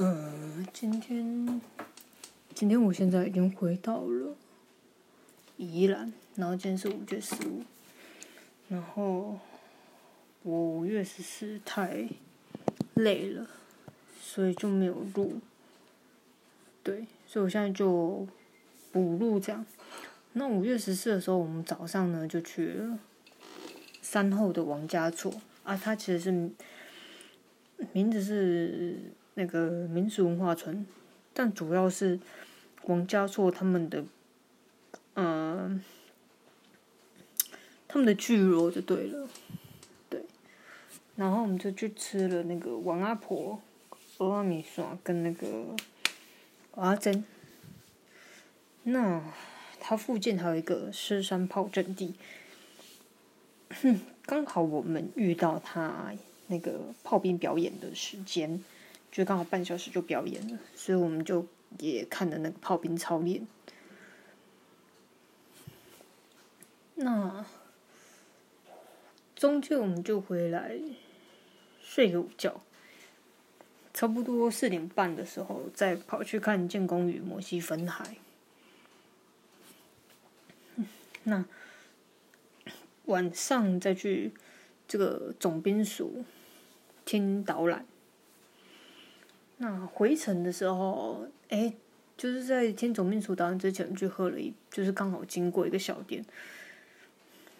嗯，今天，今天我现在已经回到了宜兰，然后今天是五月十五，然后我五月十四太累了，所以就没有录。对，所以我现在就补录这样。那五月十四的时候，我们早上呢就去了山后的王家厝啊，它其实是名字是。那个民俗文化村，但主要是王家厝他们的，嗯，他们的聚落就对了，对。然后我们就去吃了那个王阿婆蚵仔米线跟那个阿珍。那它附近还有一个狮山炮阵地，刚好我们遇到他那个炮兵表演的时间。就刚好半小时就表演了，所以我们就也看了那个炮兵操练。那中间我们就回来睡个午觉，差不多四点半的时候再跑去看建功与摩西分海。那晚上再去这个总兵署听导览。那回程的时候，哎，就是在听总秘书导演之前去喝了一，就是刚好经过一个小店，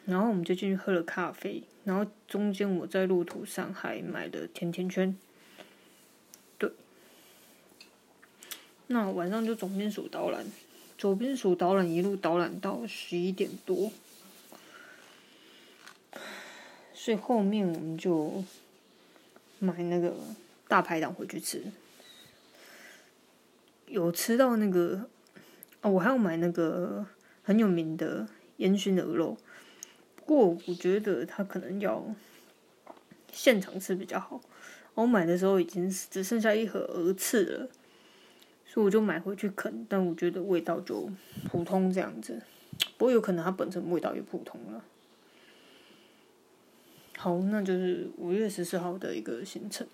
然后我们就进去喝了咖啡，然后中间我在路途上还买了甜甜圈，对。那晚上就总秘书导览，总秘书导览一路导览到十一点多，所以后面我们就买那个大排档回去吃。有吃到那个哦，我还要买那个很有名的烟熏鹅肉，不过我觉得它可能要现场吃比较好。我买的时候已经只剩下一盒鹅翅了，所以我就买回去啃，但我觉得味道就普通这样子。不过有可能它本身味道也普通了。好，那就是五月十四号的一个行程。